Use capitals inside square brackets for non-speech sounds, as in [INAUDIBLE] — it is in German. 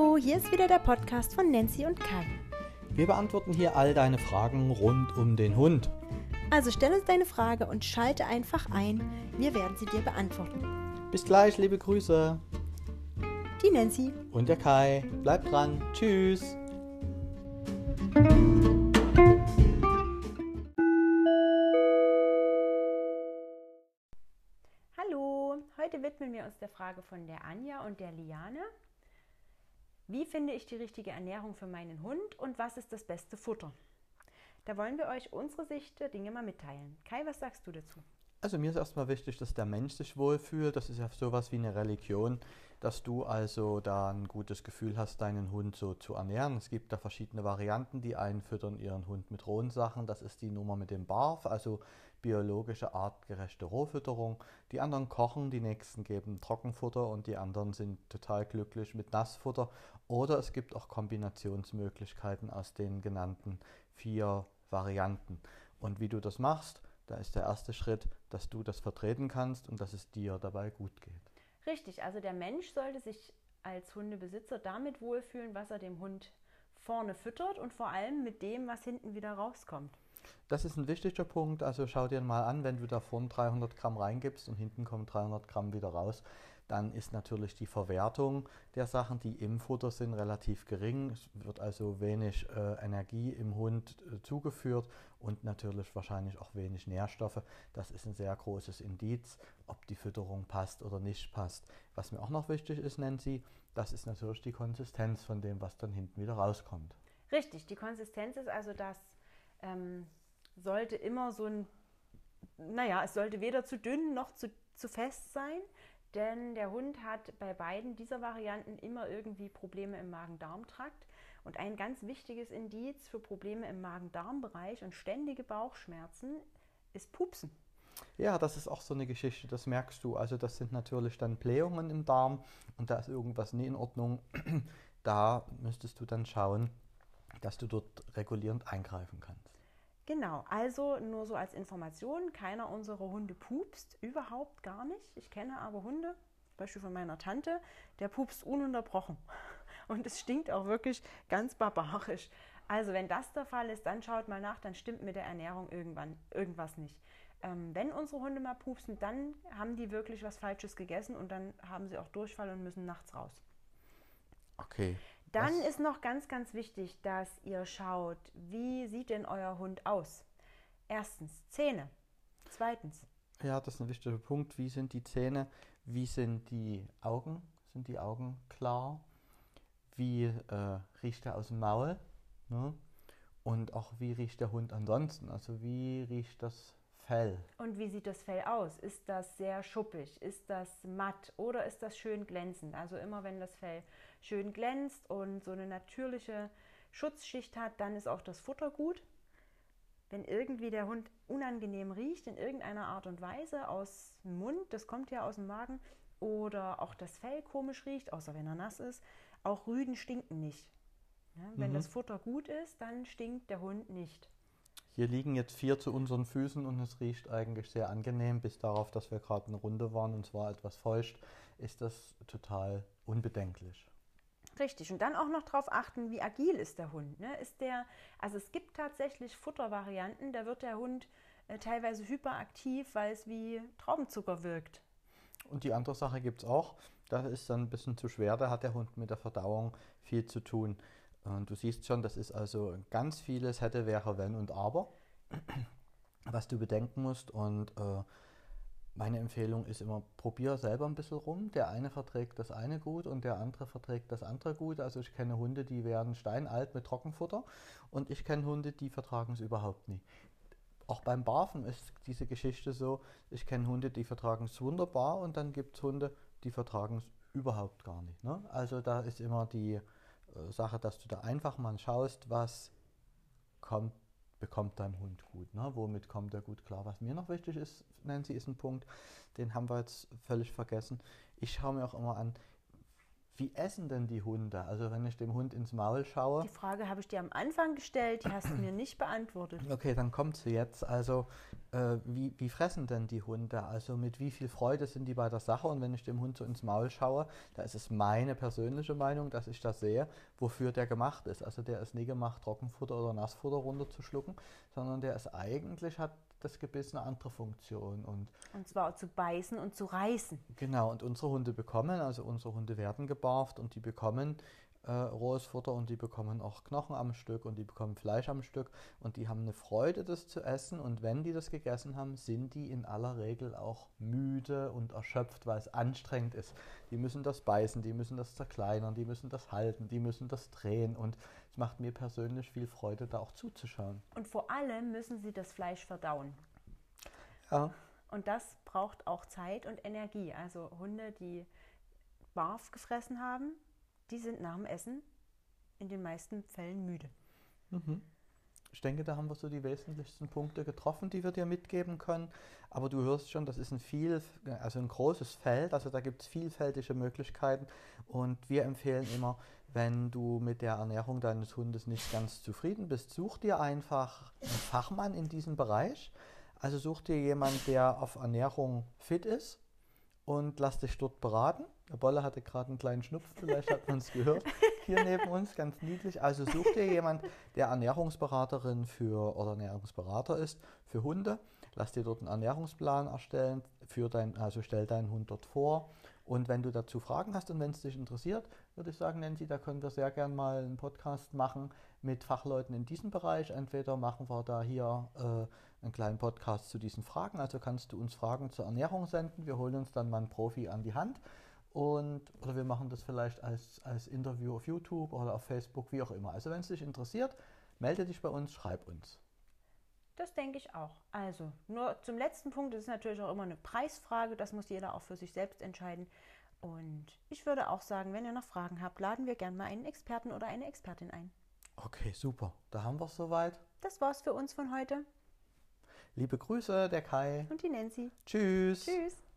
Hallo, hier ist wieder der Podcast von Nancy und Kai. Wir beantworten hier all deine Fragen rund um den Hund. Also stell uns deine Frage und schalte einfach ein. Wir werden sie dir beantworten. Bis gleich, liebe Grüße. Die Nancy. Und der Kai. Bleibt dran. Tschüss. Hallo, heute widmen wir uns der Frage von der Anja und der Liane. Wie finde ich die richtige Ernährung für meinen Hund und was ist das beste Futter? Da wollen wir euch unsere Sicht der Dinge mal mitteilen. Kai, was sagst du dazu? Also mir ist erstmal wichtig, dass der Mensch sich wohlfühlt. Das ist ja sowas wie eine Religion, dass du also da ein gutes Gefühl hast, deinen Hund so zu ernähren. Es gibt da verschiedene Varianten. Die einen füttern ihren Hund mit rohen Sachen. Das ist die Nummer mit dem Barf, also biologische, artgerechte Rohfütterung. Die anderen kochen, die nächsten geben Trockenfutter und die anderen sind total glücklich mit Nassfutter. Oder es gibt auch Kombinationsmöglichkeiten aus den genannten vier Varianten. Und wie du das machst, da ist der erste Schritt, dass du das vertreten kannst und dass es dir dabei gut geht. Richtig, also der Mensch sollte sich als Hundebesitzer damit wohlfühlen, was er dem Hund vorne füttert und vor allem mit dem, was hinten wieder rauskommt. Das ist ein wichtiger Punkt. Also schau dir mal an, wenn du da vorne 300 Gramm reingibst und hinten kommen 300 Gramm wieder raus, dann ist natürlich die Verwertung der Sachen, die im Futter sind, relativ gering. Es wird also wenig äh, Energie im Hund äh, zugeführt und natürlich wahrscheinlich auch wenig Nährstoffe. Das ist ein sehr großes Indiz, ob die Fütterung passt oder nicht passt. Was mir auch noch wichtig ist, Nancy, das ist natürlich die Konsistenz von dem, was dann hinten wieder rauskommt. Richtig, die Konsistenz ist also das ähm, sollte immer so ein, naja, es sollte weder zu dünn noch zu, zu fest sein, denn der Hund hat bei beiden dieser Varianten immer irgendwie Probleme im Magen-Darm-Trakt. Und ein ganz wichtiges Indiz für Probleme im Magen-Darm-Bereich und ständige Bauchschmerzen ist Pupsen. Ja, das ist auch so eine Geschichte, das merkst du. Also das sind natürlich dann Blähungen im Darm und da ist irgendwas nie in Ordnung. [CLEARS THROAT] Da müsstest du dann schauen, dass du dort regulierend eingreifen kannst. Genau, also nur so als Information, keiner unserer Hunde pupst, überhaupt gar nicht. Ich kenne aber Hunde, zum Beispiel von meiner Tante, der pupst ununterbrochen. [LAUGHS] Und es stinkt auch wirklich ganz barbarisch. Also wenn das der Fall ist, dann schaut mal nach, dann stimmt mit der Ernährung irgendwann irgendwas nicht. Ähm, wenn unsere Hunde mal pupsen, dann haben die wirklich was Falsches gegessen und dann haben sie auch Durchfall und müssen nachts raus. Okay. Dann Was? ist noch ganz, ganz wichtig, dass ihr schaut, wie sieht denn euer Hund aus? Erstens Zähne. Zweitens. Ja, das ist ein wichtiger Punkt. Wie sind die Zähne? Wie sind die Augen? Sind die Augen klar? Wie äh, riecht er aus dem Maul? Ne? Und auch wie riecht der Hund ansonsten? Also wie riecht das Fell? Und wie sieht das Fell aus? Ist das sehr schuppig? Ist das matt oder ist das schön glänzend? Also immer wenn das Fell schön glänzt und so eine natürliche Schutzschicht hat, dann ist auch das Futter gut. Wenn irgendwie der Hund unangenehm riecht in irgendeiner Art und Weise aus dem Mund, das kommt ja aus dem Magen, oder auch das Fell komisch riecht, außer wenn er nass ist, auch Rüden stinken nicht. Ja, wenn mhm. das Futter gut ist, dann stinkt der Hund nicht. Hier liegen jetzt vier zu unseren Füßen und es riecht eigentlich sehr angenehm, bis darauf, dass wir gerade eine Runde waren und zwar etwas feucht, ist das total unbedenklich. Richtig. Und dann auch noch darauf achten, wie agil ist der Hund. Ne? Ist der, also es gibt tatsächlich Futtervarianten, da wird der Hund äh, teilweise hyperaktiv, weil es wie Traubenzucker wirkt. Und die andere Sache gibt es auch, das ist dann ein bisschen zu schwer, da hat der Hund mit der Verdauung viel zu tun. Und du siehst schon, das ist also ganz vieles hätte, wäre, wenn und aber, [CLEARS THROAT] was du bedenken musst. Und äh, meine Empfehlung ist immer, probier selber ein bisschen rum. Der eine verträgt das eine gut und der andere verträgt das andere gut. Also ich kenne Hunde, die werden steinalt mit Trockenfutter und ich kenne Hunde, die vertragen es überhaupt nicht. Auch beim Barfen ist diese Geschichte so, ich kenne Hunde, die vertragen es wunderbar und dann gibt es Hunde, die vertragen es überhaupt gar nicht. Ne? Also da ist immer die Sache, dass du da einfach mal schaust, was kommt bekommt dein Hund gut. Ne? Womit kommt er gut klar? Was mir noch wichtig ist, Nancy, ist ein Punkt, den haben wir jetzt völlig vergessen. Ich schaue mir auch immer an, wie essen denn die Hunde? Also wenn ich dem Hund ins Maul schaue. Die Frage habe ich dir am Anfang gestellt, die hast du mir nicht beantwortet. Okay, dann kommt sie jetzt. Also äh, wie, wie fressen denn die Hunde? Also mit wie viel Freude sind die bei der Sache? Und wenn ich dem Hund so ins Maul schaue, da ist es meine persönliche Meinung, dass ich das sehe, wofür der gemacht ist. Also der ist nie gemacht, Trockenfutter oder Nassfutter runterzuschlucken, sondern der ist eigentlich, hat das Gebiss eine andere Funktion. Und, und zwar zu beißen und zu reißen. Genau, und unsere Hunde bekommen, also unsere Hunde werden gebarft und die bekommen äh, rohes Futter und die bekommen auch Knochen am Stück und die bekommen Fleisch am Stück und die haben eine Freude, das zu essen. Und wenn die das gegessen haben, sind die in aller Regel auch müde und erschöpft, weil es anstrengend ist. Die müssen das beißen, die müssen das zerkleinern, die müssen das halten, die müssen das drehen und es macht mir persönlich viel Freude, da auch zuzuschauen. Und vor allem müssen sie das Fleisch verdauen. Ja. Und das braucht auch Zeit und Energie. Also Hunde, die Barf gefressen haben, die sind nach dem Essen in den meisten Fällen müde. Mhm. Ich denke, da haben wir so die wesentlichsten Punkte getroffen, die wir dir mitgeben können. Aber du hörst schon, das ist ein viel, also ein großes Feld, also da gibt es vielfältige Möglichkeiten. Und wir empfehlen immer, wenn du mit der Ernährung deines Hundes nicht ganz zufrieden bist, such dir einfach einen Fachmann in diesem Bereich. Also such dir jemanden, der auf Ernährung fit ist und lass dich dort beraten. Der Bolle hatte gerade einen kleinen Schnupfen, vielleicht hat man es gehört, hier neben uns, ganz niedlich. Also such dir jemand, der Ernährungsberaterin für oder Ernährungsberater ist für Hunde. Lass dir dort einen Ernährungsplan erstellen, für dein, also stell deinen Hund dort vor. Und wenn du dazu Fragen hast und wenn es dich interessiert, würde ich sagen, Nancy, da können wir sehr gern mal einen Podcast machen mit Fachleuten in diesem Bereich. Entweder machen wir da hier äh, einen kleinen Podcast zu diesen Fragen, also kannst du uns Fragen zur Ernährung senden. Wir holen uns dann mal einen Profi an die Hand und, oder wir machen das vielleicht als, als Interview auf YouTube oder auf Facebook, wie auch immer. Also wenn es dich interessiert, melde dich bei uns, schreib uns. Das denke ich auch. Also, nur zum letzten Punkt, das ist natürlich auch immer eine Preisfrage, das muss jeder auch für sich selbst entscheiden. Und ich würde auch sagen, wenn ihr noch Fragen habt, laden wir gerne mal einen Experten oder eine Expertin ein. Okay, super. Da haben wir es soweit. Das war's für uns von heute. Liebe Grüße, der Kai. Und die Nancy. Tschüss. Tschüss.